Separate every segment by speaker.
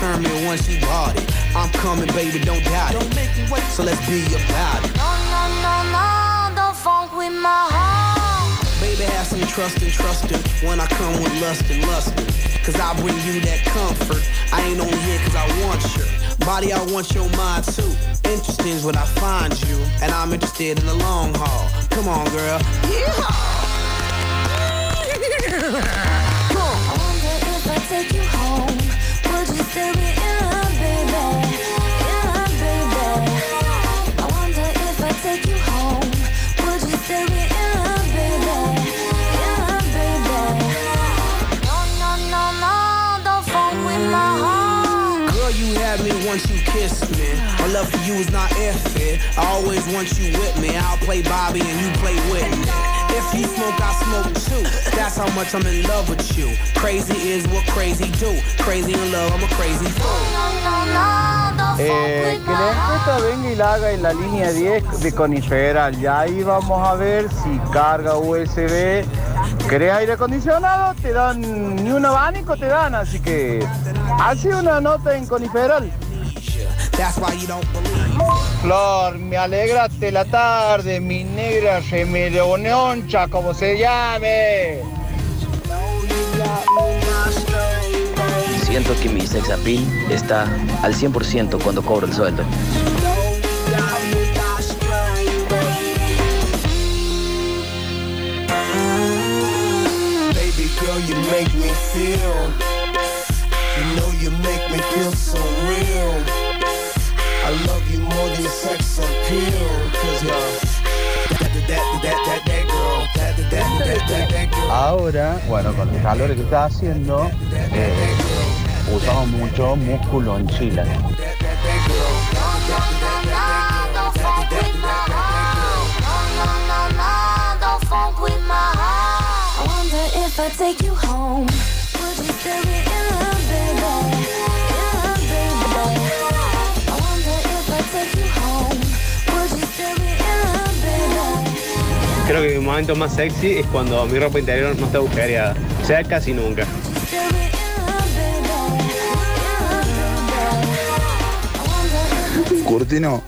Speaker 1: me once you bought it. I'm coming, baby, don't doubt it. So let's be about it.
Speaker 2: No, no, no, no, don't funk with my heart.
Speaker 1: Baby, have some trust and trusting when I come with lust and lusting. Cause I bring you that comfort. I ain't only here cause I want your body, I want your mind too. Interesting is when I find you, and I'm interested in the long haul. Come on, girl. Yeehaw!
Speaker 2: I wonder if I take you home. Would you still be in love, baby? In love, baby. I wonder if I take you home.
Speaker 1: Once you me. My love for you is not airfare. I always want you with me. I'll play Bobby and you play Whitney. If you smoke, I smoke too. That's how much I'm in love with you. Crazy is what crazy do. Crazy in love, I'm a crazy fool.
Speaker 3: Eh, que la venga y la haga en la línea 10 de Coniferal. Y ahí vamos a ver si carga USB. ¿Querés aire acondicionado? Te dan, ni un abanico te dan, así que hace una nota en Coniferal.
Speaker 1: That's why you don't believe.
Speaker 3: Flor, me alegraste la tarde, mi negra remerononcha, como se llame.
Speaker 4: Siento que mi sex appeal está al 100% cuando cobro el sueldo.
Speaker 1: Baby girl, you make me feel. You know you make me feel so real. I love you more than sex appeal. Cause you're.
Speaker 3: Ahora, bueno, con el calor que está haciendo, eh, usamos mucho músculo en Chile.
Speaker 2: I wonder if I take you home. Would you still be in
Speaker 5: Creo que mi momento más sexy es cuando mi ropa interior no está agujereada. O sea, casi nunca.
Speaker 6: Curtino,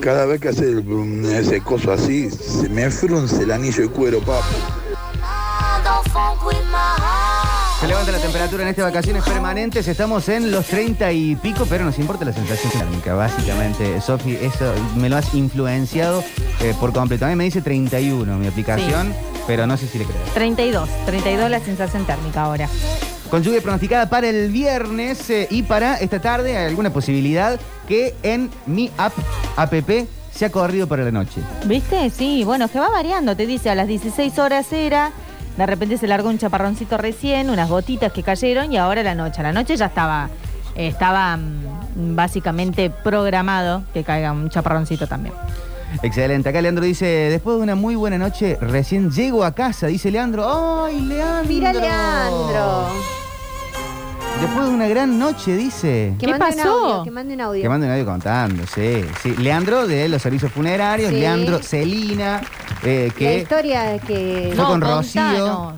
Speaker 6: cada vez que hace el- ese coso así, se me frunce el anillo de cuero, papi.
Speaker 7: Se la temperatura en estas vacaciones permanentes. Estamos en los 30 y pico, pero nos importa la sensación térmica, básicamente. Sofi, eso me lo has influenciado eh, por completo. A mí me dice 31 mi aplicación, pero no sé si le creo.
Speaker 8: 32, 32 la sensación térmica ahora.
Speaker 7: Con lluvia pronosticada para el viernes eh, y para esta tarde, ¿hay alguna posibilidad que en mi app, app, sea corrido para la noche?
Speaker 8: ¿Viste? Sí, bueno, que va variando. Te dice a las 16 horas era, de repente se largó un chaparroncito recién, unas gotitas que cayeron y ahora la noche. A la noche ya estaba, estaba mm, básicamente programado que caiga un chaparroncito también.
Speaker 7: Excelente. Acá Leandro dice, después de una muy buena noche, recién llego a casa, dice Leandro. ¡Ay, Leandro!
Speaker 9: Mira, Leandro.
Speaker 7: Después de una gran noche, dice.
Speaker 9: Que
Speaker 8: ¿Qué
Speaker 9: mande un
Speaker 8: pasó?
Speaker 9: audio, que mande un audio.
Speaker 7: Que mande un audio contando, sí, sí. Leandro de los servicios funerarios,
Speaker 9: Sí.
Speaker 7: Leandro Celina, eh,
Speaker 9: La
Speaker 7: que
Speaker 9: historia que
Speaker 7: Fue con
Speaker 8: contanos.
Speaker 7: Rocío.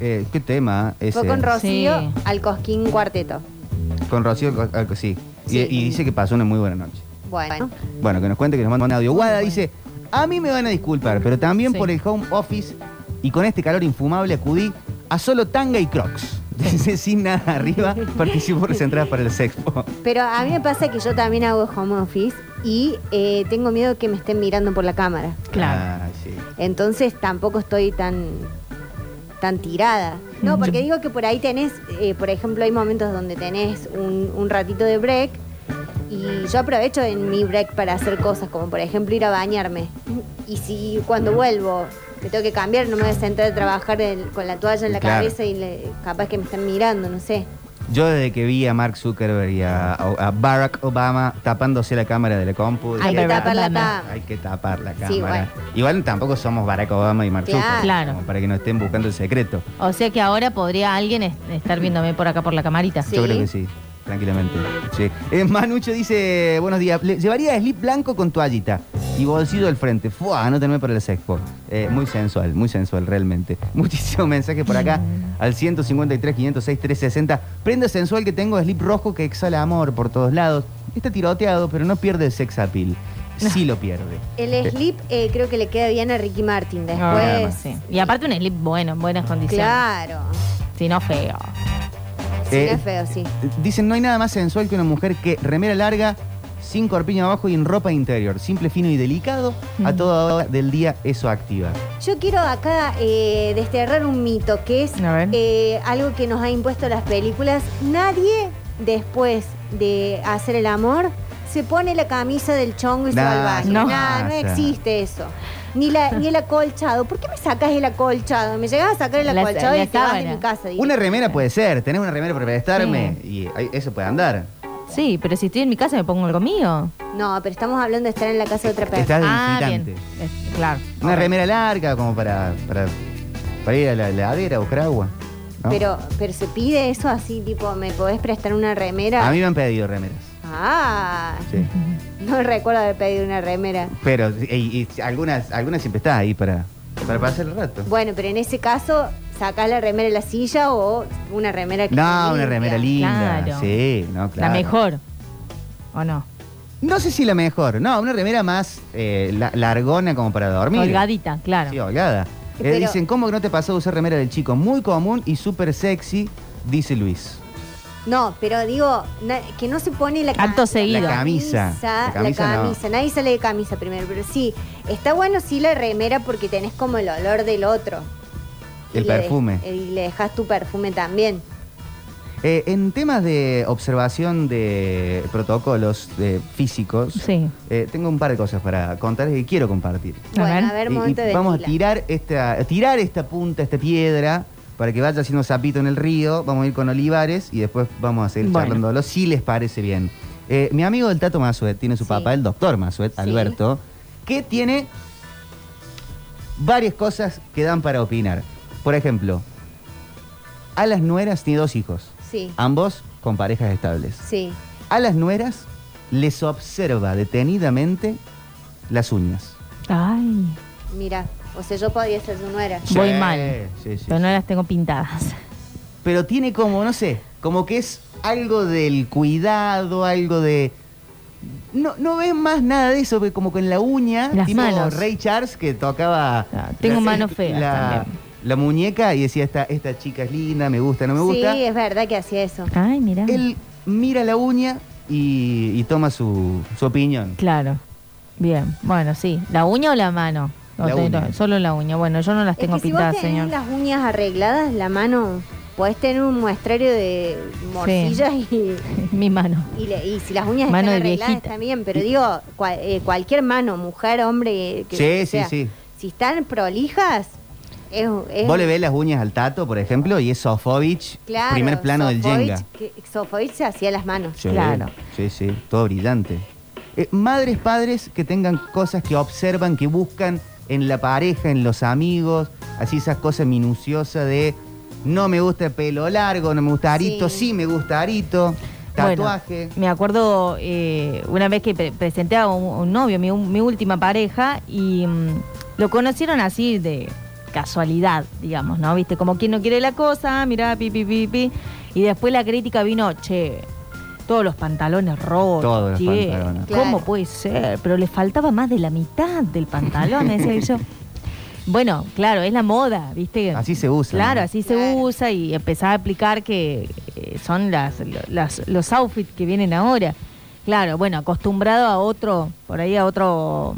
Speaker 7: eh, ¿qué tema? Ese?
Speaker 9: fue con Rocío
Speaker 8: Sí.
Speaker 9: al Cosquín Cuarteto.
Speaker 7: Con Rocío, co- algo sí. Y,
Speaker 9: Sí.
Speaker 7: y dice que pasó una muy buena noche.
Speaker 9: Bueno,
Speaker 7: Bueno, que nos cuente, que nos manda un audio. Guada dice, a mí me van a disculpar, pero también
Speaker 8: Sí.
Speaker 7: por el home office y con este calor infumable acudí a solo tanga y crocs. Sin nada arriba, participo por las entradas para el sexpo.
Speaker 9: pero a mí me pasa que yo también hago home office y eh, tengo miedo que me estén mirando por la cámara.
Speaker 8: Claro.
Speaker 7: Ah, sí.
Speaker 9: Entonces tampoco estoy tan tan tirada. No, porque digo que por ahí tenés, eh, por ejemplo, hay momentos donde tenés un, un ratito de break y yo aprovecho en mi break para hacer cosas, como por ejemplo ir a bañarme. Y si cuando vuelvo me tengo que cambiar, no me voy a sentar a trabajar el- con la toalla en la
Speaker 7: Claro.
Speaker 9: cabeza y le- capaz que me están mirando, no sé.
Speaker 7: Yo desde que vi a Mark Zuckerberg y a, a Barack Obama tapándose la cámara de la compu,
Speaker 9: Hay que tapar la
Speaker 8: Obama.
Speaker 9: tapa.
Speaker 7: hay que tapar la cámara.
Speaker 9: Sí, bueno.
Speaker 7: Igual tampoco somos Barack Obama y Mark
Speaker 9: Claro.
Speaker 7: Zuckerberg,
Speaker 8: Claro.
Speaker 7: como para que no estén buscando el secreto.
Speaker 8: O sea que ahora podría alguien es- estar viéndome por acá por la camarita.
Speaker 9: Sí.
Speaker 7: Yo creo que sí, tranquilamente. Sí. Eh, Manucho dice, buenos días, ¿le- ¿llevaría slip blanco con toallita? y bolsillo al frente. Fua, no tenerme para el sexpo. Eh, muy sensual, muy sensual realmente. Muchísimos mensajes por acá al 153, 506, 360. Prenda sensual que tengo, slip rojo que exhala amor por todos lados. Está tiroteado, pero no pierde el sex appeal. Sí lo pierde.
Speaker 9: El slip eh, creo que le queda bien a Ricky Martin después.
Speaker 8: Ah, sí. Y aparte un slip bueno, en buenas condiciones.
Speaker 9: Claro.
Speaker 8: Si no feo.
Speaker 9: Sí,
Speaker 7: Eh,
Speaker 9: no es feo, sí.
Speaker 7: Dicen, no hay nada más sensual que una mujer que remera larga, sin corpiño abajo y en ropa interior. Simple, fino y delicado. A
Speaker 8: Mm.
Speaker 7: toda hora del día eso activa.
Speaker 9: Yo quiero acá eh, desterrar un mito, que es
Speaker 8: A ver.
Speaker 9: eh, algo que nos ha impuesto las películas. Nadie, después de hacer el amor, se pone la camisa del chongo y se va al
Speaker 7: Nah,
Speaker 9: baño.
Speaker 8: no.
Speaker 9: Nah, no existe eso. Ni, la, ni el acolchado. ¿Por qué me sacas el acolchado? Me llegas a sacar el
Speaker 8: La-
Speaker 9: acolchado
Speaker 8: la
Speaker 9: y te vas de
Speaker 8: sábana.
Speaker 9: mi casa.
Speaker 7: Una remera puede ser, tener una remera para prestarme y ahí- eso puede andar.
Speaker 8: Sí, pero si estoy en mi casa me pongo algo mío.
Speaker 9: No, pero estamos hablando de estar en la casa de otra persona.
Speaker 7: Estás de
Speaker 8: Ah,
Speaker 7: visitante.
Speaker 8: bien. Es- claro.
Speaker 7: Una remera larga como para, para, para ir a la heladera a buscar agua. ¿no?
Speaker 9: Pero, pero se pide eso así, tipo, ¿me podés prestar una remera?
Speaker 7: A mí me han pedido remeras.
Speaker 9: Ah,
Speaker 7: Sí.
Speaker 9: no recuerdo haber pedido una remera.
Speaker 7: Pero y- y algunas, algunas siempre está ahí para, para pasar el rato.
Speaker 9: Bueno, pero en ese caso, sacás la remera de la silla o una remera que
Speaker 7: No, una
Speaker 9: limpia.
Speaker 7: remera linda.
Speaker 8: Claro.
Speaker 7: Sí, no, claro.
Speaker 8: La mejor. ¿O no?
Speaker 7: No sé si la mejor. No, una remera más eh, la- largona como para dormir.
Speaker 8: Holgadita, claro.
Speaker 7: Sí, holgada. Eh,
Speaker 9: Pero-
Speaker 7: dicen, ¿cómo que no te pasó de usar remera del chico? Muy común y súper sexy, dice Luis.
Speaker 9: No, pero digo, na- que no se pone la, ca-
Speaker 8: Acto seguido.
Speaker 7: La camisa.
Speaker 9: La
Speaker 7: La
Speaker 9: camisa,
Speaker 7: camisa no.
Speaker 9: Nadie sale de camisa primero, pero sí. Está bueno sí la remera porque tenés como el olor del otro.
Speaker 7: El
Speaker 9: Y le de-
Speaker 7: perfume.
Speaker 9: y le dejas tu perfume también.
Speaker 7: Eh, en temas de observación de protocolos eh, físicos,
Speaker 8: Sí.
Speaker 7: eh, tengo un par de cosas para contar y quiero compartir.
Speaker 8: A
Speaker 9: Bueno,
Speaker 8: ver.
Speaker 9: a ver,
Speaker 7: Y- y
Speaker 9: momento de
Speaker 7: vamos a tirar esta, tirar esta punta, esta piedra, para que vaya haciendo sapito en el río. Vamos a ir con Olivares y después vamos a seguir
Speaker 8: Bueno.
Speaker 7: charlándolo, si les parece bien. Eh, mi amigo el Tato Masuet tiene su
Speaker 9: Sí.
Speaker 7: papá, el doctor Masuet,
Speaker 9: Sí.
Speaker 7: Alberto, que tiene varias cosas que dan para opinar. Por ejemplo, a las nueras tiene dos hijos,
Speaker 9: Sí,
Speaker 7: ambos con parejas estables.
Speaker 9: sí.
Speaker 7: A las nueras les observa detenidamente las uñas.
Speaker 8: Ay,
Speaker 9: Mira, o sea, yo podría ser su nuera.
Speaker 8: Voy
Speaker 7: Sí,
Speaker 8: mal.
Speaker 7: sí, sí,
Speaker 8: pero no las tengo pintadas.
Speaker 7: Pero tiene como, no sé, como que es algo del cuidado, algo de... No, no ves más nada de eso, porque como con la uña,
Speaker 8: Las
Speaker 7: tipo
Speaker 8: manos.
Speaker 7: Ray Charles que tocaba...
Speaker 8: Ah, tengo manos feas
Speaker 7: la,
Speaker 8: también.
Speaker 7: la muñeca y decía, esta, esta chica es linda, me gusta, no me gusta.
Speaker 9: Sí, es verdad que hacía eso.
Speaker 8: Ay, mira.
Speaker 7: Él mira la uña y, y toma su, su opinión.
Speaker 8: Claro. Bien. Bueno, sí. ¿La uña o la mano?
Speaker 7: La uña.
Speaker 8: Solo la uña. Bueno, yo no las
Speaker 9: Es
Speaker 8: tengo
Speaker 9: que si
Speaker 8: pintadas,
Speaker 9: vos tenés
Speaker 8: señor.
Speaker 9: las uñas arregladas, la mano, podés tener un muestrario de morcillas y,
Speaker 8: Mi mano.
Speaker 9: y, le- y si las uñas
Speaker 8: Mano
Speaker 9: están arregladas bien, pero digo, cua- eh, cualquier mano, mujer, hombre, que
Speaker 7: Sí, sí,
Speaker 9: sea,
Speaker 7: sí.
Speaker 9: si están prolijas, es, es-
Speaker 7: Vos le ves las uñas al tato, por ejemplo, y es Sofovich,
Speaker 9: claro,
Speaker 7: primer plano del Jenga.
Speaker 9: que- Sofovich se hacía las manos.
Speaker 7: Sí,
Speaker 8: Claro.
Speaker 7: Sí, sí, todo brillante. Eh, madres, padres que tengan cosas que observan, que buscan en la pareja, en los amigos, así esas cosas minuciosas de no me gusta el pelo largo, no me gusta arito, sí,
Speaker 9: Sí.
Speaker 7: me gusta arito, tatuaje.
Speaker 8: Bueno, me acuerdo eh, una vez que pre- presenté a un, un novio, mi, mi última pareja, y mm, lo conocieron así de casualidad, digamos, ¿no? Viste, como quien no quiere la cosa, mirá, pi, pi, pi, pi. Y después la crítica vino, che, todos los pantalones rotos.
Speaker 7: Todos los pantalones.
Speaker 8: ¿Cómo
Speaker 9: Claro.
Speaker 8: puede ser? Pero le faltaba más de la mitad del pantalón, decía yo. Bueno, claro, es la moda, ¿viste?
Speaker 7: Así se usa.
Speaker 8: Claro,
Speaker 7: ¿no?
Speaker 8: así se
Speaker 9: Claro.
Speaker 8: usa y empezaba a explicar que eh, son las, las- los outfits que vienen ahora. Claro, bueno, acostumbrado a otro, por ahí a otro,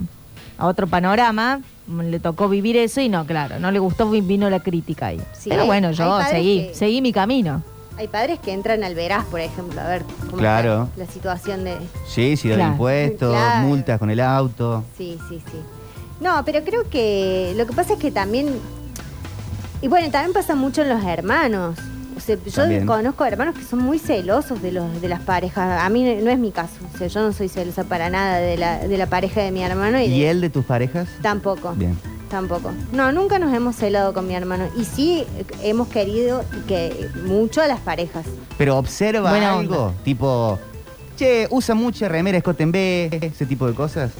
Speaker 8: a otro panorama, mm, le tocó vivir eso y no, claro, no le gustó, vi- vino la crítica ahí.
Speaker 9: Sí,
Speaker 8: Pero bueno, yo seguí,
Speaker 9: que-
Speaker 8: seguí mi camino.
Speaker 9: Hay padres que entran al veraz, por ejemplo, a ver cómo
Speaker 7: Claro.
Speaker 9: está la situación de...
Speaker 7: Sí, sí, de
Speaker 8: Claro.
Speaker 7: impuestos,
Speaker 9: Claro.
Speaker 7: multas con el auto.
Speaker 9: Sí, sí, sí. No, pero creo que lo que pasa es que también... Y bueno, también pasa mucho en los hermanos. O sea, yo
Speaker 7: También.
Speaker 9: conozco hermanos que son muy celosos de los de las parejas. A mí no es mi caso. O sea, yo no soy celosa para nada de la, de la pareja de mi hermano. Y,
Speaker 7: ¿Y
Speaker 9: de-
Speaker 7: él de tus parejas?
Speaker 9: Tampoco.
Speaker 7: Bien.
Speaker 9: Tampoco. No, nunca nos hemos celado con mi hermano. Y sí hemos querido que mucho a las parejas.
Speaker 7: Pero observa
Speaker 8: Buena
Speaker 7: algo,
Speaker 8: onda.
Speaker 7: tipo, che, usa mucha remera escote en B, ese tipo de cosas.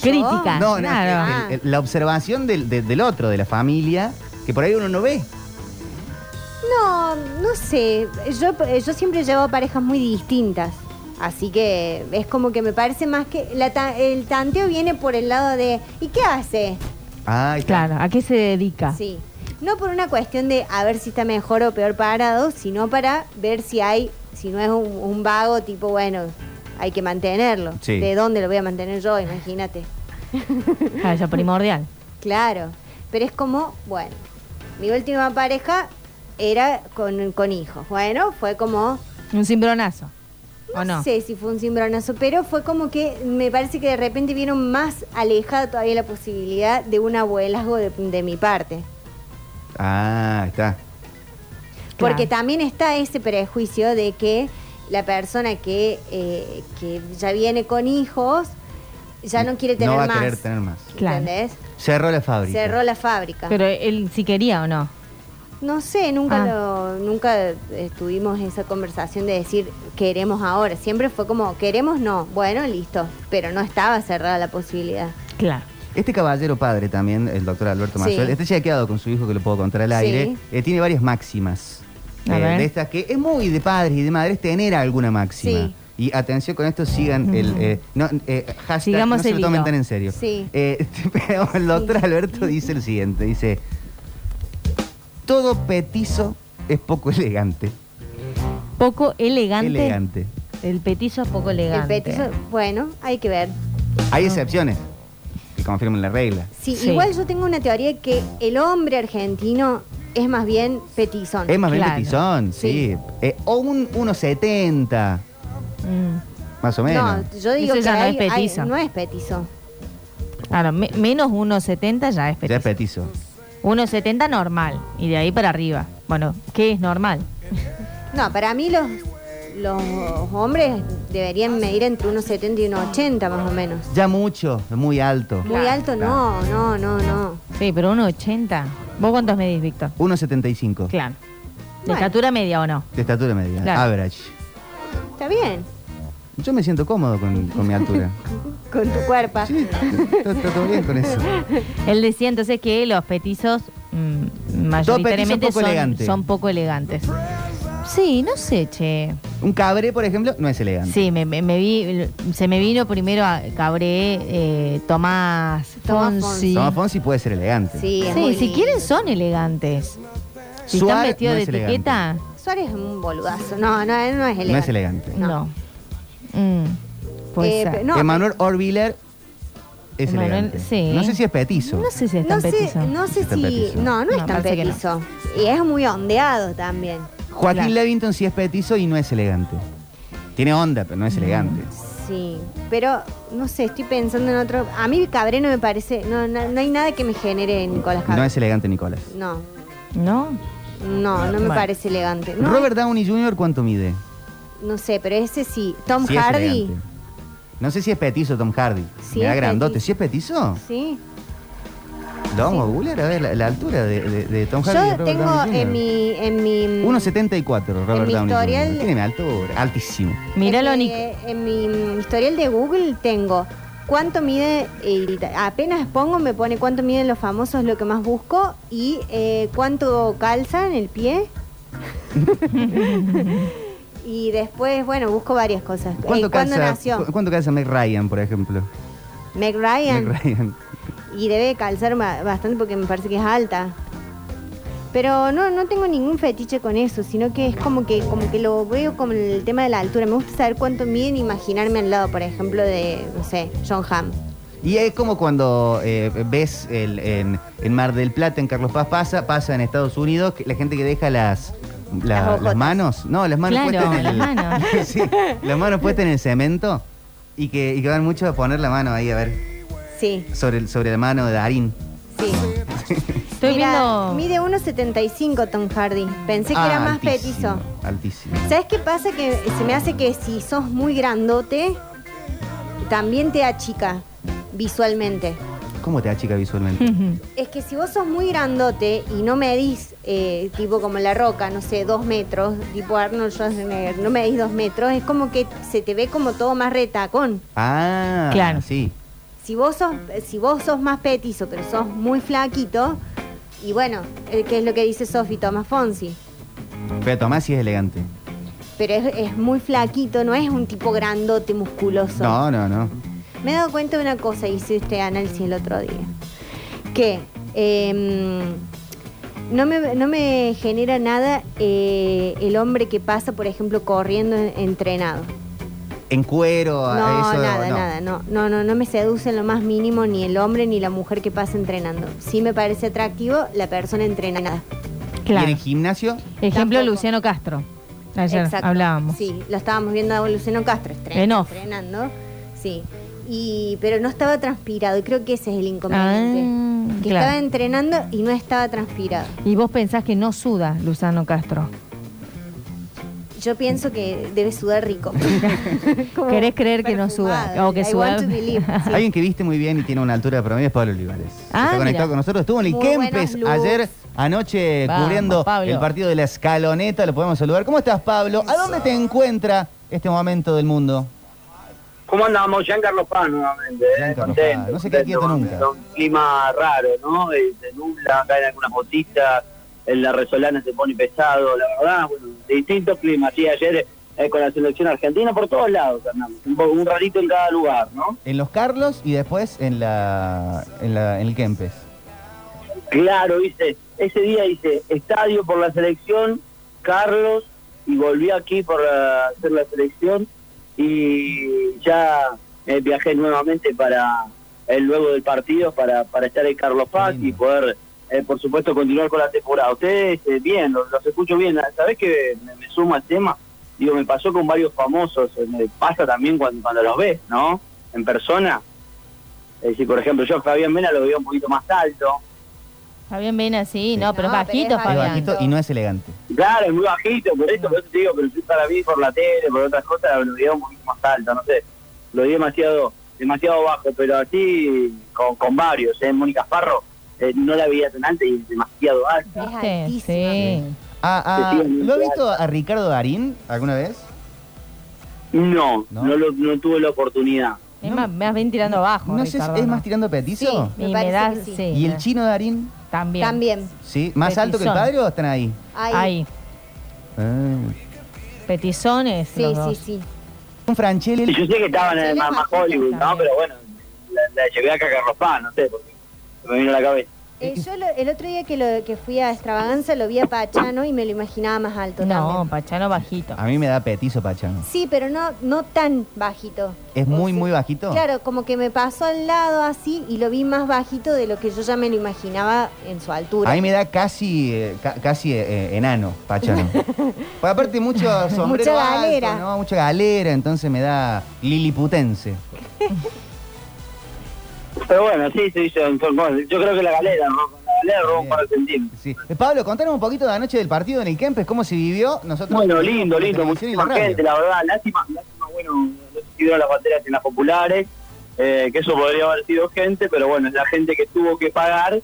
Speaker 8: Crítica.
Speaker 7: No, no,
Speaker 8: Claro.
Speaker 7: el- el- la observación del, de- del otro, de la familia, que por ahí uno no ve.
Speaker 9: No, no sé. Yo, yo siempre llevo parejas muy distintas. Así que es como que me parece más que la ta- el tanteo viene por el lado de ¿y qué hace?
Speaker 7: Ah.
Speaker 8: Claro, ¿a qué se dedica?
Speaker 9: Sí. No por una cuestión de a ver si está mejor o peor parado, sino para ver si hay, si no es un, un vago tipo, bueno, hay que mantenerlo.
Speaker 7: Sí.
Speaker 9: ¿De dónde lo voy a mantener yo? Imagínate.
Speaker 8: Ah, eso primordial.
Speaker 9: Claro. Pero es como, bueno, mi última pareja era con, con hijos. Bueno, fue como
Speaker 8: Un cimbronazo. ¿O no?
Speaker 9: No sé si fue un cimbronazo, pero fue como que me parece que de repente vieron más alejada todavía la posibilidad de un abuelazgo de, de mi parte.
Speaker 7: Ah, está.
Speaker 9: Porque
Speaker 8: Claro.
Speaker 9: también está ese prejuicio de que la persona que, eh, que ya viene con hijos ya no quiere tener
Speaker 7: No va a
Speaker 9: más.
Speaker 7: querer tener más.
Speaker 8: Claro.
Speaker 9: ¿Entendés?
Speaker 7: Cerró la fábrica.
Speaker 9: Cerró la fábrica.
Speaker 8: Pero él sí quería o no.
Speaker 9: No sé, nunca
Speaker 8: Ah.
Speaker 9: lo, nunca tuvimos esa conversación de decir queremos ahora. Siempre fue como queremos no. Bueno, listo. Pero no estaba cerrada la posibilidad.
Speaker 8: Claro.
Speaker 7: Este caballero padre también, el doctor Alberto
Speaker 9: Sí.
Speaker 7: Mazuel, este ya ha quedado con su hijo que lo puedo contar al
Speaker 9: Sí.
Speaker 7: aire, eh, tiene varias máximas.
Speaker 8: A
Speaker 7: eh,
Speaker 8: ver.
Speaker 7: de estas que es muy de padres y de madres tener alguna máxima.
Speaker 9: Sí.
Speaker 7: Y atención con esto, sigan el... eh, no, eh, hashtag,
Speaker 8: Sigamos
Speaker 7: no se lo tomen tan en serio.
Speaker 9: Sí.
Speaker 7: Eh, pero el doctor Alberto dice el siguiente, dice, todo petizo es poco elegante.
Speaker 8: Poco elegante.
Speaker 7: Elegante.
Speaker 8: El petizo es poco elegante.
Speaker 9: El petizo, bueno, hay que ver.
Speaker 7: Hay excepciones que confirman la regla.
Speaker 9: Sí,
Speaker 8: Sí.
Speaker 9: igual yo tengo una teoría que el hombre argentino es más bien petizón.
Speaker 7: Es más bien
Speaker 8: Claro.
Speaker 7: petizón, sí.
Speaker 9: Sí.
Speaker 7: Eh, o un 1,70,
Speaker 8: Mm.
Speaker 7: más o menos.
Speaker 9: No, yo digo
Speaker 8: Eso
Speaker 9: que
Speaker 8: ya no
Speaker 9: hay-
Speaker 8: es
Speaker 9: hay-
Speaker 8: petizo.
Speaker 9: no es petizo.
Speaker 8: Claro, me- menos 1,70 ya es
Speaker 7: Ya
Speaker 8: petizo.
Speaker 7: es petizo.
Speaker 8: 1,70 normal. Y de ahí para arriba. Bueno, ¿qué es normal?
Speaker 9: No, para mí los, los hombres deberían medir entre unos 70 y unos 80 más o menos.
Speaker 7: Ya mucho, muy alto.
Speaker 9: Muy
Speaker 8: Claro,
Speaker 9: alto no, no, no, no.
Speaker 8: Sí, pero 1,80. ¿Vos cuántos medís, Víctor?
Speaker 7: 1,75
Speaker 8: Claro. ¿De
Speaker 9: Bueno.
Speaker 8: estatura media o no?
Speaker 7: de estatura media,
Speaker 8: Claro.
Speaker 7: average.
Speaker 9: Está bien,
Speaker 7: Yo me siento cómodo con, con mi altura.
Speaker 9: con tu cuerpo.
Speaker 7: Sí, está, todo bien con eso.
Speaker 8: Él decía entonces que los petizos mm, mayoritariamente
Speaker 7: poco
Speaker 8: son,
Speaker 7: elegante.
Speaker 8: son poco elegantes. Sí, no sé, che.
Speaker 7: Un cabré, por ejemplo, no es elegante.
Speaker 8: Sí, me, me- me vi, se me vino primero a Cabré, eh, Tomás
Speaker 9: Tomás
Speaker 8: Fonsi.
Speaker 7: Tomás Fonsi puede ser elegante.
Speaker 9: Sí, es
Speaker 8: Sí,
Speaker 9: muy
Speaker 8: si
Speaker 9: lindo.
Speaker 8: quieren son elegantes. Si están vestidos
Speaker 7: no
Speaker 8: de
Speaker 7: es elegante.
Speaker 8: etiqueta,
Speaker 9: Suárez es un boludazo. No, no, él no es elegante.
Speaker 7: No es elegante.
Speaker 8: no.
Speaker 9: No.
Speaker 8: Mm,
Speaker 9: Eh, no,
Speaker 7: Emanuel Orviller es
Speaker 8: Emanuel,
Speaker 7: elegante.
Speaker 8: sí.
Speaker 7: No sé si es petizo.
Speaker 8: No sé si es
Speaker 9: No
Speaker 8: tan
Speaker 9: sé,
Speaker 8: petizo.
Speaker 9: no sé
Speaker 7: Es tan
Speaker 9: si.
Speaker 7: petizo.
Speaker 9: No, no es
Speaker 8: No,
Speaker 9: tan
Speaker 8: parece que no.
Speaker 9: petizo. Y es muy ondeado también.
Speaker 7: Joaquín
Speaker 8: Claro.
Speaker 7: Levington sí es petizo y no es elegante. Tiene onda, pero no
Speaker 8: Mm.
Speaker 7: es elegante.
Speaker 9: Sí, pero no sé, estoy pensando en otro. A mí Cabré no me parece. No, no, no hay nada que me genere Nicolás Cabré.
Speaker 7: No es elegante, Nicolás.
Speaker 9: No,
Speaker 8: ¿No?
Speaker 9: no, no me
Speaker 8: Bueno.
Speaker 9: parece elegante. No,
Speaker 7: Robert Downey Jr., ¿cuánto mide?
Speaker 9: No sé, pero ese sí. Tom
Speaker 7: Sí es
Speaker 9: Hardy.
Speaker 7: elegante. No sé si es petizo Tom Hardy.
Speaker 9: Sí
Speaker 7: Me da
Speaker 9: es
Speaker 7: grandote.
Speaker 9: petizo.
Speaker 7: ¿Sí es petizo?
Speaker 9: Sí.
Speaker 7: Lo vamos a googlear a ver la, la altura de, de- de Tom Hardy. y
Speaker 9: Yo
Speaker 7: Robert
Speaker 9: tengo
Speaker 7: Downey Jr.
Speaker 9: en mi. En mi
Speaker 7: 1,74 Robert
Speaker 9: mi
Speaker 7: Downey
Speaker 9: historial-
Speaker 7: Jr. Tiene mi altura, altísimo.
Speaker 8: Míralo,
Speaker 9: en, mi,
Speaker 8: Nico.
Speaker 9: en mi historial de Google tengo cuánto mide, apenas pongo me pone cuánto miden los famosos, lo que más busco, y eh, cuánto calza en el pie. y después, bueno, busco varias cosas. Eh,
Speaker 7: ¿Cuánto,
Speaker 9: ¿Cuándo
Speaker 7: calza,
Speaker 9: nació?
Speaker 7: cu- ¿Cuánto calza Meg Ryan, por ejemplo?
Speaker 9: Meg Ryan.
Speaker 7: Meg Ryan.
Speaker 9: Y debe calzar ba- bastante porque me parece que es alta. Pero no, no tengo ningún fetiche con eso, sino que es como que, como que lo veo como el tema de la altura. Me gusta saber cuánto miden y imaginarme al lado, por ejemplo, de, no sé, John Hamm.
Speaker 7: Y es como cuando eh, ves el, en, en Mar del Plata, en Carlos Paz pasa, pasa en Estados Unidos, que la gente que deja las, la-
Speaker 9: Las
Speaker 7: manos, no, las manos
Speaker 8: Claro,
Speaker 7: puestas en el,
Speaker 8: las manos.
Speaker 7: Sí, las manos puestas en el cemento y que, y que van mucho a poner la mano ahí, a ver,
Speaker 9: Sí,
Speaker 7: sobre, el- sobre la mano de Darín.
Speaker 9: sí.
Speaker 8: Estoy
Speaker 9: Mira,
Speaker 8: viendo.
Speaker 9: Mide 1,75 Tom Hardy. Pensé que
Speaker 7: Ah,
Speaker 9: era más
Speaker 7: altísimo,
Speaker 9: petizo.
Speaker 7: Altísimo.
Speaker 9: ¿Sabes qué pasa? Que se me hace que si sos muy grandote, también te achica visualmente.
Speaker 7: ¿Cómo te achica visualmente?
Speaker 9: Es que si vos sos muy grandote y no medís, eh, tipo como la roca, no sé, dos metros, tipo Arnold Schwarzenegger, no medís dos metros, es como que se te ve como todo más retacón.
Speaker 7: Ah,
Speaker 8: Claro.
Speaker 7: sí.
Speaker 9: Si vos sos, si vos sos más petizo, pero sos muy flaquito, y bueno, eh, ¿qué es lo que dice Sofi Tomás Fonsi?
Speaker 7: Pero Tomás sí es elegante.
Speaker 9: Pero es, es muy flaquito, no es un tipo grandote, musculoso.
Speaker 7: No, no, no.
Speaker 9: Me he dado cuenta de una cosa, hice este análisis el otro día. Que em, no, me, no me genera nada eh, el hombre que pasa, por ejemplo, corriendo en- entrenado.
Speaker 7: En cuero, a
Speaker 9: No,
Speaker 7: eso.
Speaker 9: nada,
Speaker 7: no.
Speaker 9: nada. No, no, no, no me seduce en lo más mínimo ni el hombre ni la mujer que pasa entrenando. Sí me parece atractivo la persona entrenada.
Speaker 7: ¿Y en el gimnasio?
Speaker 8: Ejemplo,
Speaker 9: Tampoco.
Speaker 8: Luciano Castro. Ayer
Speaker 9: Exacto.
Speaker 8: hablábamos.
Speaker 9: Sí, lo estábamos viendo a Luciano Castro estre-
Speaker 8: En off.
Speaker 9: entrenando. Sí. Y, pero no estaba transpirado y creo que ese es el inconveniente.
Speaker 8: Ah,
Speaker 9: que
Speaker 8: claro.
Speaker 9: estaba entrenando y no estaba transpirado.
Speaker 8: Y vos pensás que no suda Luciano Castro.
Speaker 9: Yo pienso que debe sudar rico. Como
Speaker 8: ¿Querés creer que no suda? O que suda.
Speaker 9: sí.
Speaker 7: Alguien que viste muy bien y tiene una altura de promedio es Pablo Olivares.
Speaker 8: Ah,
Speaker 7: Está conectado
Speaker 8: mira.
Speaker 7: con nosotros. Estuvo en el Kempes ayer anoche
Speaker 8: Vamos,
Speaker 7: cubriendo
Speaker 8: Pablo.
Speaker 7: el partido de la escaloneta. Lo podemos saludar. ¿Cómo estás, Pablo? ¿A dónde te encuentra este momento del mundo?
Speaker 10: ¿Cómo andamos? Giancarlo Paz nuevamente, ¿eh? Contento.
Speaker 7: No se queda quieto nunca.
Speaker 10: Un clima raro, ¿no? Eh, Se nubla, caen algunas gotitas, en la resolana se pone pesado, la verdad, bueno, de distintos climas. Sí, ayer eh, con la selección argentina por todos lados, andamos. Un, poco- un rarito en cada lugar, ¿no?
Speaker 7: En Los Carlos y después en la en, la, en el Kempes.
Speaker 10: Claro, dice, ese día hice estadio por la selección, Carlos, y volví aquí por eh, hacer la selección y ya eh, viajé nuevamente para el luego del partido para, para estar en Carlos Paz y poder, eh, por supuesto, continuar con la temporada. Ustedes, eh, bien, los, los escucho bien. ¿Sabés que me, me sumo al tema? Digo, me pasó con varios famosos, eh, me pasa también cuando, cuando los ves, ¿no? En persona. Es decir, por ejemplo, yo a Fabián Mena lo veía un poquito más alto.
Speaker 8: Fabián Vena, sí, no, pero
Speaker 9: No,
Speaker 8: es
Speaker 9: pero
Speaker 8: bajito,
Speaker 9: es
Speaker 7: Es
Speaker 8: Fabián.
Speaker 7: bajito y no es elegante.
Speaker 10: Claro, es muy bajito, por eso, por eso te digo, pero yo para mí por la tele, por otras cosas, lo veía un poquito más alto, no sé. Lo vi demasiado demasiado bajo, pero así con, con varios, ¿eh? Mónica Farro, eh, no la veía tan alta y demasiado alta.
Speaker 8: Sí.
Speaker 7: Ah, ah, ¿Lo has visto a Ricardo Darín alguna vez?
Speaker 10: No,
Speaker 7: ¿No?
Speaker 10: no, lo- no tuve la oportunidad.
Speaker 8: Es más, más bien tirando abajo.
Speaker 7: No sé, ¿es
Speaker 8: ¿no?
Speaker 7: más tirando petizo?
Speaker 9: Sí.
Speaker 8: Y
Speaker 9: Me
Speaker 8: me
Speaker 9: parece
Speaker 8: da,
Speaker 9: que sí.
Speaker 8: sí.
Speaker 7: ¿Y el chino Darín?
Speaker 8: También.
Speaker 9: También.
Speaker 7: ¿Sí? ¿Más alto que el padre o están ahí?
Speaker 9: Ahí.
Speaker 8: Ahí.
Speaker 7: Ah.
Speaker 8: Petizones.
Speaker 9: Sí,
Speaker 8: los
Speaker 9: sí,
Speaker 8: dos.
Speaker 9: sí.
Speaker 7: Un Franchella.
Speaker 10: Y yo sé que estaban en el
Speaker 9: bajito
Speaker 10: Hollywood, ¿no? Pero bueno, la, la llevé acá a Carlos Paz, no sé, porque me vino a la cabeza.
Speaker 9: Eh, yo lo- el otro día que, lo, que fui a Extravaganza lo vi a Pachano y me lo imaginaba más alto
Speaker 8: No,
Speaker 9: también.
Speaker 8: Pachano bajito.
Speaker 7: A mí me da petizo Pachano.
Speaker 9: Sí, pero no, no tan bajito.
Speaker 7: ¿Es
Speaker 9: O
Speaker 7: muy,
Speaker 9: sea,
Speaker 7: muy bajito?
Speaker 9: Claro, como que me pasó al lado así y lo vi más bajito de lo que yo ya me lo imaginaba en su altura.
Speaker 7: A mí me da casi eh, ca- casi eh, enano, Pachano. Pues aparte mucho sombrero
Speaker 9: Mucha
Speaker 7: alto,
Speaker 9: galera.
Speaker 7: ¿no? Mucha galera, entonces me da liliputense.
Speaker 10: Pero bueno, sí, sí, cosas. Yo creo que la galera, ¿no? La.
Speaker 7: Sí. Eh, Pablo, contanos un poquito de anoche del partido en el Kempes, cómo se vivió. Nosotros
Speaker 10: Bueno, lindo,
Speaker 7: la
Speaker 10: lindo,
Speaker 7: la
Speaker 10: muchísima
Speaker 7: radio.
Speaker 10: gente, la verdad. Lástima, lástima, bueno, no sé si vieron las banderas en las populares, eh, que eso podría haber sido gente, pero bueno, es la gente que tuvo que pagar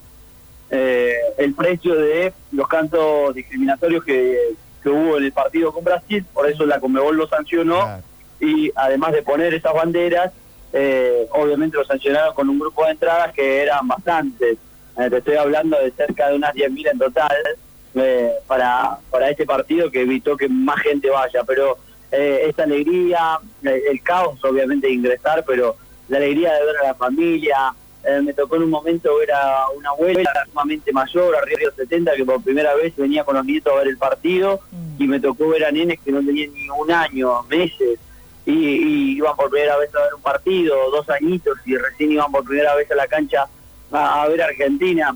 Speaker 10: eh, el precio de los cantos discriminatorios que, que hubo en el partido con Brasil, por eso la Conmebol lo sancionó
Speaker 7: Claro.
Speaker 10: y además de poner esas banderas, eh, obviamente lo sancionaron con un grupo de entradas que eran bastantes. Eh, te estoy hablando de cerca de unas 10.000 en total eh, para, para este partido que evitó que más gente vaya. Pero eh, esta alegría, el caos obviamente de ingresar, pero la alegría de ver a la familia. me tocó en un momento ver a una abuela sumamente mayor, arriba de los 70, que por primera vez venía con los nietos a ver el partido y me tocó ver a nenes que no tenían ni un año, meses, y, y iban por primera vez a ver un partido, dos añitos, y recién iban por primera vez a la cancha a, a ver a Argentina.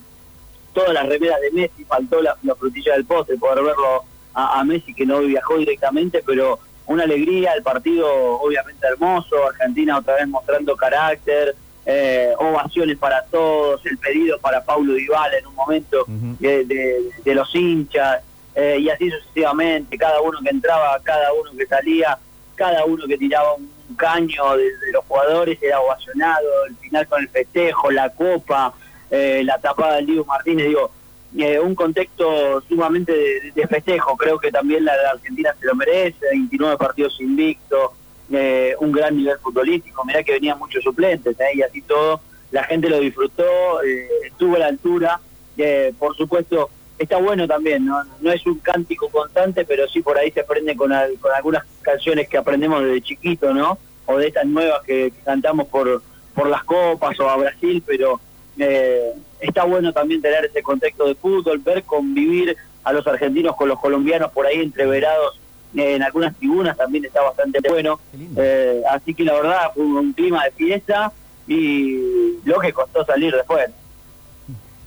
Speaker 10: Todas las remeras de Messi, faltó la, la frutilla del postre, poder verlo a, a Messi que no viajó directamente, pero una alegría, el partido obviamente hermoso, Argentina otra vez mostrando carácter, eh, ovaciones para todos, el pedido para Paulo Dybala en un momento
Speaker 7: Ujú.
Speaker 10: de, de- de los hinchas, eh, y así sucesivamente, cada uno que entraba, cada uno que salía, cada uno que tiraba un caño de, los jugadores era ovacionado, el final con el festejo, la copa, eh, la tapada del Diego Martínez, digo, eh, un contexto sumamente de, festejo, creo que también la Argentina se lo merece, 29 partidos invictos, eh, un gran nivel futbolístico. Mirá que venían muchos suplentes ¿eh? y así todo. La gente lo disfrutó, eh, estuvo a la altura. Eh, por supuesto, está bueno también, ¿no? no es un cántico constante, pero sí por ahí se aprende con, al- con algunas canciones que aprendemos desde chiquito, ¿no? O de estas nuevas que, que cantamos por, por las copas o a Brasil, pero eh, está bueno también tener ese contexto de fútbol, ver convivir a los argentinos con los colombianos por ahí entreverados eh, en algunas tribunas también está bastante bueno. Eh, así que la verdad fue un clima de fiesta y lo que costó salir después.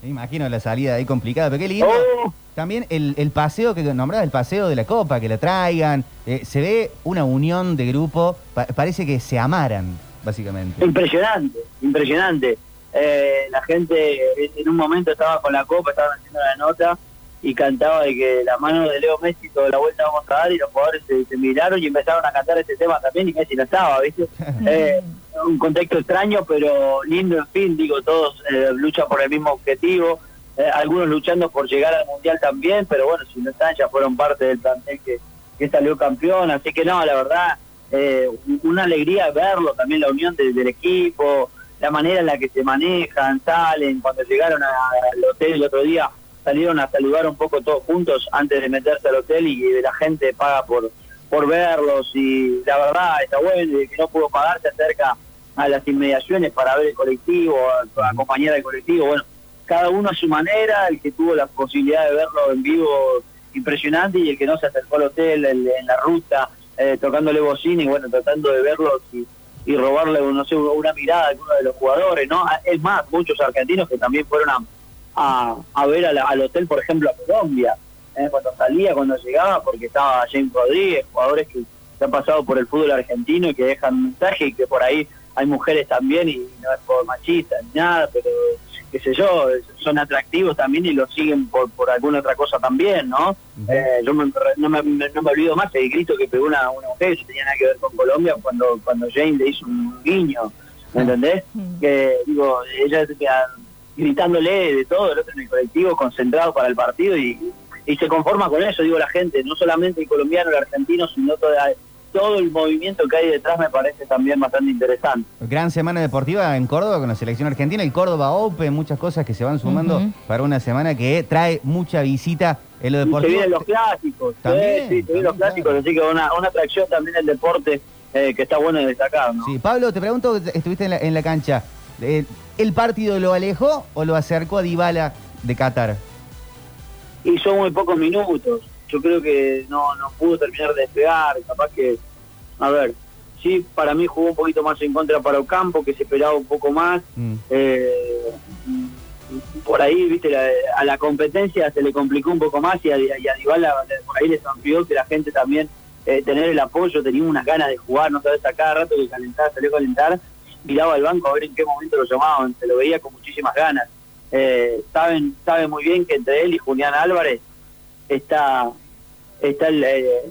Speaker 7: Me imagino la salida ahí complicada, pero qué lindo.
Speaker 10: Oh.
Speaker 7: También el, el paseo que nombraba, el paseo de la copa, que la traigan. eh, se ve una unión de grupo, pa- parece que se amaran, básicamente.
Speaker 10: Impresionante, impresionante. Eh, la gente en- en un momento estaba con la copa, estaban haciendo la nota y cantaba de que la mano de Leo Messi toda la vuelta vamos a dar y los jugadores se, se miraron y empezaron a cantar ese tema también y Messi no estaba, ¿viste? Eh, un contexto extraño pero lindo, en fin, digo, todos eh, luchan por el mismo objetivo, eh, algunos luchando por llegar al Mundial también, pero bueno, si no están ya fueron parte del plantel que, que salió campeón, así que no, la verdad, eh, una alegría verlo, también la unión de- del equipo, la manera en la que se manejan, salen, cuando llegaron al hotel el otro día, salieron a saludar un poco todos juntos antes de meterse al hotel y la gente paga por por verlos y la verdad está bueno, y que no pudo pagar se acerca a las inmediaciones para ver el colectivo, acompañar al colectivo, bueno, cada uno a su manera, el que tuvo la posibilidad de verlo en vivo impresionante y el que no se acercó al hotel el- en la ruta, eh, tocándole bocina y bueno, tratando de verlos y, y robarle, no sé, una mirada a alguno de los jugadores, ¿no? Es más, muchos argentinos que también fueron a, a, ver al hotel, por ejemplo, a Colombia, ¿eh? cuando salía, cuando llegaba, porque estaba James Rodríguez, jugadores que, que han pasado por el fútbol argentino y que dejan mensaje y que por ahí hay mujeres también y no es por machista ni nada, pero qué sé yo, son atractivos también y los siguen por, por alguna otra cosa también, ¿no? Eh, yo me- no, me, no me olvido más el grito que pegó una, una mujer que no tenía nada que ver con Colombia cuando cuando James le hizo un guiño, ¿me entendés? Que digo, ella queda gritándole de todo, el otro en el colectivo, concentrado para el partido y, y se conforma con eso, digo la gente, no solamente el colombiano, el argentino, sino toda- todo el movimiento que hay detrás me parece también bastante interesante.
Speaker 7: Gran semana deportiva en Córdoba con la selección argentina, el Córdoba Open, muchas cosas que se van sumando para una semana que trae mucha visita en lo
Speaker 10: Y se
Speaker 7: deportivo.
Speaker 10: vienen los clásicos,
Speaker 7: También,
Speaker 10: sí, sí, se vienen los clásicos, así que una, una atracción también del deporte eh, que está bueno de destacar, ¿no?
Speaker 7: Sí, Pablo, te pregunto, estuviste en la, en la cancha, eh, ¿el partido lo alejó o lo acercó a Dybala de Qatar?
Speaker 10: y son muy pocos minutos. Yo creo que no, no pudo terminar de despegar, capaz que, a ver, sí, para mí jugó un poquito más en contra para Ocampo, que se esperaba un poco más.
Speaker 7: Mm.
Speaker 10: Eh, por ahí, viste, la- a la competencia se le complicó un poco más y a, y a Dybala por ahí le sonrió que la gente también eh, tener el apoyo, tenía unas ganas de jugar, no sabes, a cada rato que calentaba, salió a calentar, miraba al banco a ver en qué momento lo llamaban, se lo veía con muchísimas ganas. Eh, saben, saben muy bien que entre él y Julián Álvarez está, está el, eh,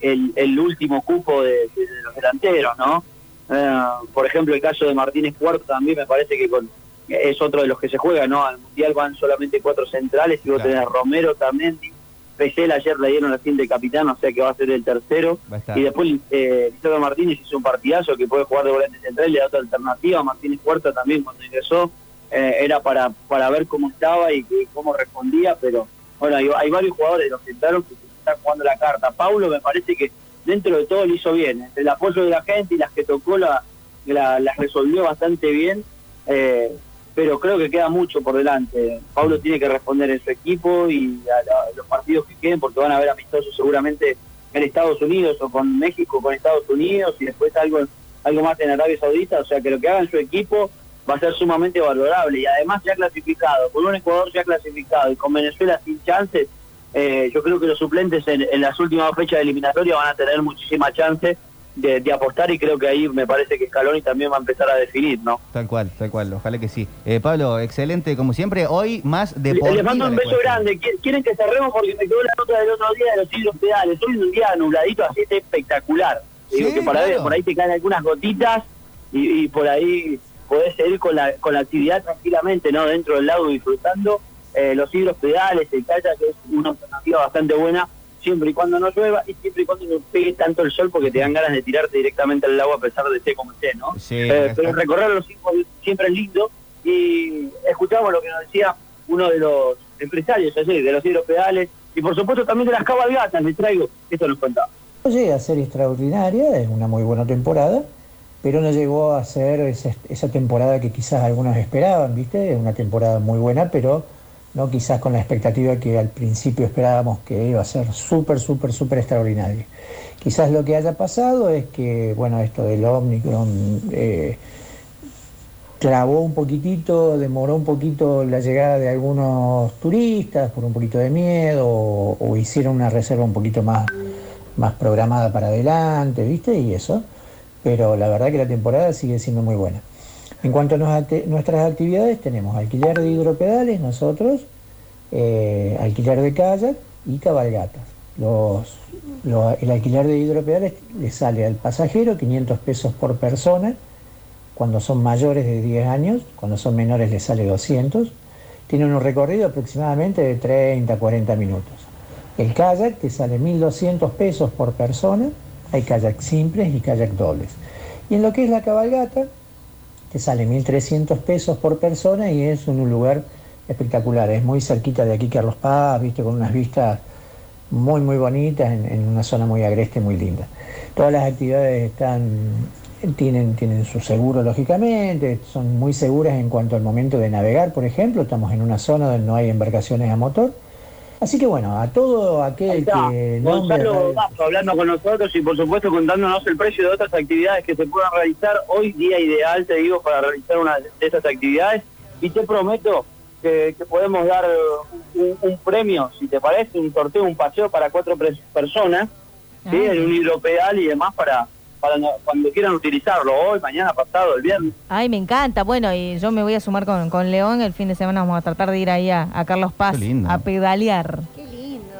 Speaker 10: el, el último cupo de, de los delanteros, ¿no? Eh, por ejemplo, el caso de Martínez Cuarto también me parece que con, es otro de los que se juega, ¿no? Al Mundial van solamente cuatro centrales y vos
Speaker 7: Claro.
Speaker 10: tenés Romero también. Pesel ayer le dieron la cinta de capitán, o sea que va a ser el tercero. Y después eh, Martínez hizo un partidazo que puede jugar de volante central y le da otra alternativa. Martínez Cuarto también cuando ingresó eh, era para, para ver cómo estaba y, que- cómo respondía, pero bueno, hay, hay varios jugadores de los que entraron que están jugando la carta. Paulo me parece que dentro de todo lo hizo bien, entre el apoyo de la gente y las que tocó la, la- las resolvió bastante bien, eh, pero creo que queda mucho por delante. Paulo tiene que responder en su equipo y a, los partidos que queden, porque van a haber amistosos seguramente en Estados Unidos o con México con Estados Unidos y después algo algo más en Arabia Saudita, o sea que lo que haga en su equipo va a ser sumamente valorable y además ya clasificado, con un Ecuador ya clasificado y con Venezuela sin chances, eh, yo creo que los suplentes en, en las últimas fechas de eliminatoria van a tener muchísima chance de, de apostar y creo que ahí me parece que Scaloni también va a empezar a definir, ¿no?
Speaker 7: Tal cual, tal cual, ojalá que sí. Eh, Pablo, excelente como siempre, hoy más deportiva.
Speaker 10: Les mando un beso grande. ¿Qui- ¿Quieren que cerremos? Porque me quedó la nota del otro día de los hidros pedales. Hoy es un día nubladito así está espectacular. Digo
Speaker 7: Sí,
Speaker 10: que para
Speaker 7: claro.
Speaker 10: por ahí te caen algunas gotitas y, y por ahí podés seguir con la, con la actividad tranquilamente, ¿no? Dentro del lago disfrutando. Eh, los hidros pedales, el kayak, que es una alternativa bastante buena siempre y cuando no llueva y siempre y cuando no pegue tanto el sol porque te dan ganas de tirarte directamente al agua a pesar de esté como esté, ¿no?
Speaker 7: Sí,
Speaker 10: Eh, pero recorrer los cinco siempre es lindo y escuchamos lo que nos decía uno de los empresarios allí, de los hidropedales y por supuesto también de las cabalgatas, les traigo, esto nos contaba.
Speaker 11: No llega a ser extraordinaria, es una muy buena temporada, pero no llegó a ser esa, esa temporada que quizás algunos esperaban, ¿viste? Es una temporada muy buena, pero no quizás con la expectativa que al principio esperábamos que iba a ser súper, súper, súper extraordinaria. Quizás lo que haya pasado es que, bueno, esto del Omicron eh, clavó un poquitito, demoró un poquito la llegada de algunos turistas por un poquito de miedo o, o hicieron una reserva un poquito más, más programada para adelante, ¿viste? Y eso. Pero la verdad que la temporada sigue siendo muy buena. En cuanto a nuestras actividades, tenemos alquiler de hidropedales, nosotros, eh, alquiler de kayak y cabalgatas. El alquiler de hidropedales le sale al pasajero 500 pesos por persona, cuando son mayores de 10 años, cuando son menores les sale 200. Tiene un recorrido aproximadamente de 30 a 40 minutos. El kayak te sale 1.200 pesos por persona, hay kayak simples y kayak dobles. Y en lo que es la cabalgata, te sale 1.300 pesos por persona y es un lugar espectacular. Es muy cerquita de aquí, Carlos Paz, viste, con unas vistas muy, muy bonitas en, en una zona muy agreste, muy linda. Todas las actividades están, tienen, tienen su seguro, lógicamente, son muy seguras en cuanto al momento de navegar, por ejemplo. Estamos en una zona donde no hay embarcaciones a motor. Así que bueno, a todo aquel
Speaker 10: Está
Speaker 11: que
Speaker 10: Gonzalo Basso hablando con nosotros y por supuesto contándonos el precio de otras actividades que se puedan realizar. Hoy día ideal, te digo, para realizar una de estas actividades. Y te prometo que, que podemos dar un, un premio, si te parece, un sorteo, un paseo para cuatro personas, ¿sí?
Speaker 8: Ah.
Speaker 10: en un hidropedal y demás para, para no- cuando quieran utilizarlo, hoy, mañana, pasado, el viernes.
Speaker 8: Ay, me encanta. Bueno, y yo me voy a sumar con, con León. El fin de semana vamos a tratar de ir ahí a, a Carlos Paz
Speaker 7: Qué lindo.
Speaker 8: a pedalear.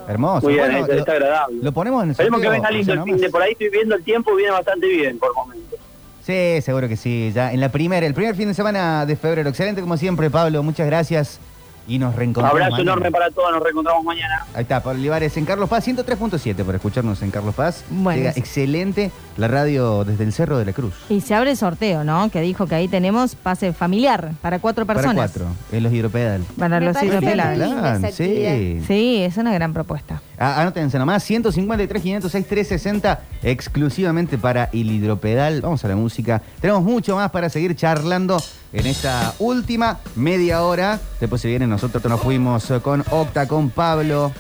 Speaker 7: Hermoso.
Speaker 10: Muy bien,
Speaker 7: Bueno,
Speaker 10: está,
Speaker 7: lo-
Speaker 10: está agradable.
Speaker 7: Lo ponemos en el
Speaker 10: Esperemos que venga lindo el fin de por ahí, estoy viendo el tiempo, viene bastante bien por momentos.
Speaker 7: Sí, seguro que sí. Ya en la primera, el primer fin de semana de febrero. Excelente como siempre, Pablo. Muchas gracias. Y nos
Speaker 10: Un
Speaker 7: reencontramos.
Speaker 10: abrazo
Speaker 7: mañana.
Speaker 10: enorme para todos, nos reencontramos mañana.
Speaker 7: Ahí está, Pablo Olivares en Carlos Paz, 103.7 por escucharnos en Carlos Paz.
Speaker 8: Bueno,
Speaker 7: Llega
Speaker 8: sí.
Speaker 7: excelente la radio desde el Cerro de la Cruz.
Speaker 8: Y se abre el sorteo, ¿no? Que dijo que ahí tenemos pase familiar para cuatro personas.
Speaker 7: Para cuatro, en los hidropedal.
Speaker 8: Para
Speaker 9: Me
Speaker 8: los
Speaker 9: esa
Speaker 7: Sí.
Speaker 8: Sí, es una gran propuesta.
Speaker 7: Ah, anótense nomás, 153, 506, 360, exclusivamente para el hidropedal. Vamos a la música. Tenemos mucho más para seguir charlando en esta última media hora. Después se viene, nosotros nos fuimos con Octa, con Pablo.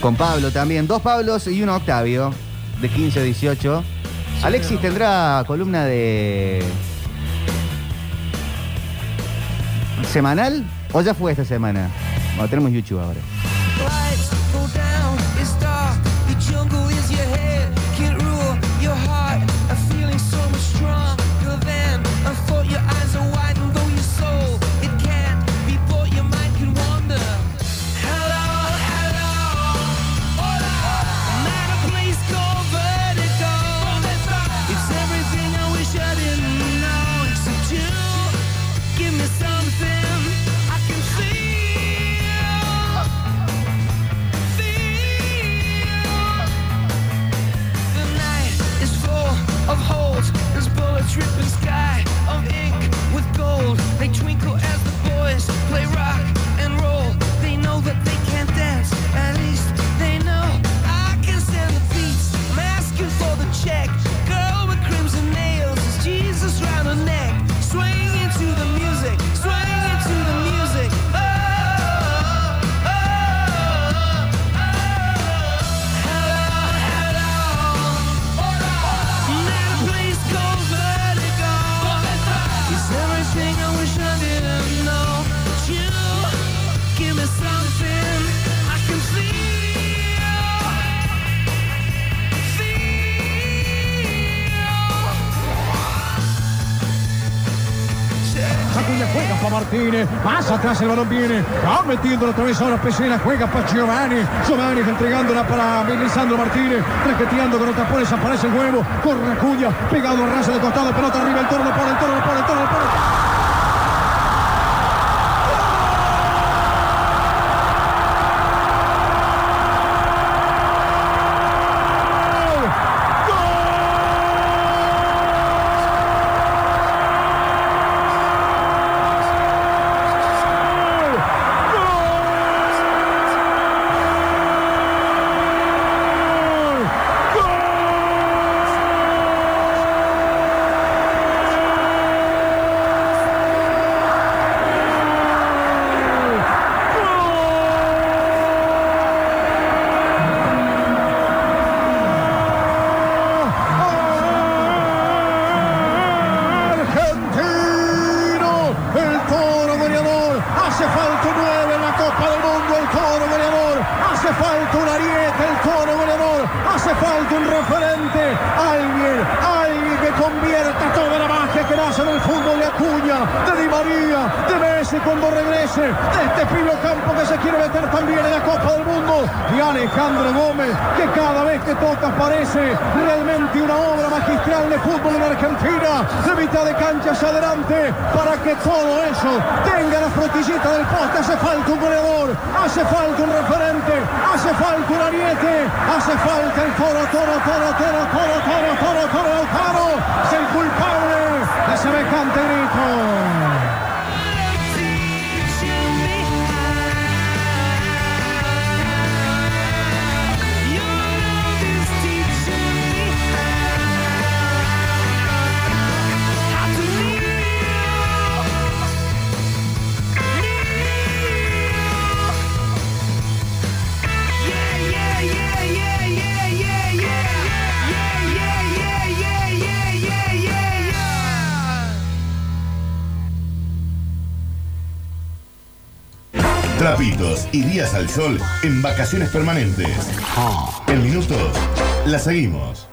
Speaker 7: Con Pablo también. Dos Pablos y uno Octavio, de 15 a 18. Alexis tendrá columna de... ¿Semanal? ¿O ya fue esta semana? Bueno, tenemos YouTube ahora.
Speaker 12: Atrás el balón viene. Va metiéndolo otra vez ahora Pesena. Juega para Giovanni. Giovanni entregándola para Lisandro Martínez. Requeteando con los tapones. Aparece el huevo. Corre Acuña. Pegado al raso de costado. Pelota arriba. El toro lo. El toro lo pone. El toro lo pone. Parece realmente una obra magistral de fútbol en Argentina, de mitad de cancha hacia adelante, para que todo eso tenga la frutillita del poste, hace falta un goleador, hace falta un referente, hace falta un ariete, hace falta el toro, toro, toro, toro, toro, toro, toro, toro, Lautaro, es el culpable de semejante grito.
Speaker 13: Trapitos y días al sol en vacaciones permanentes. En minutos, la seguimos.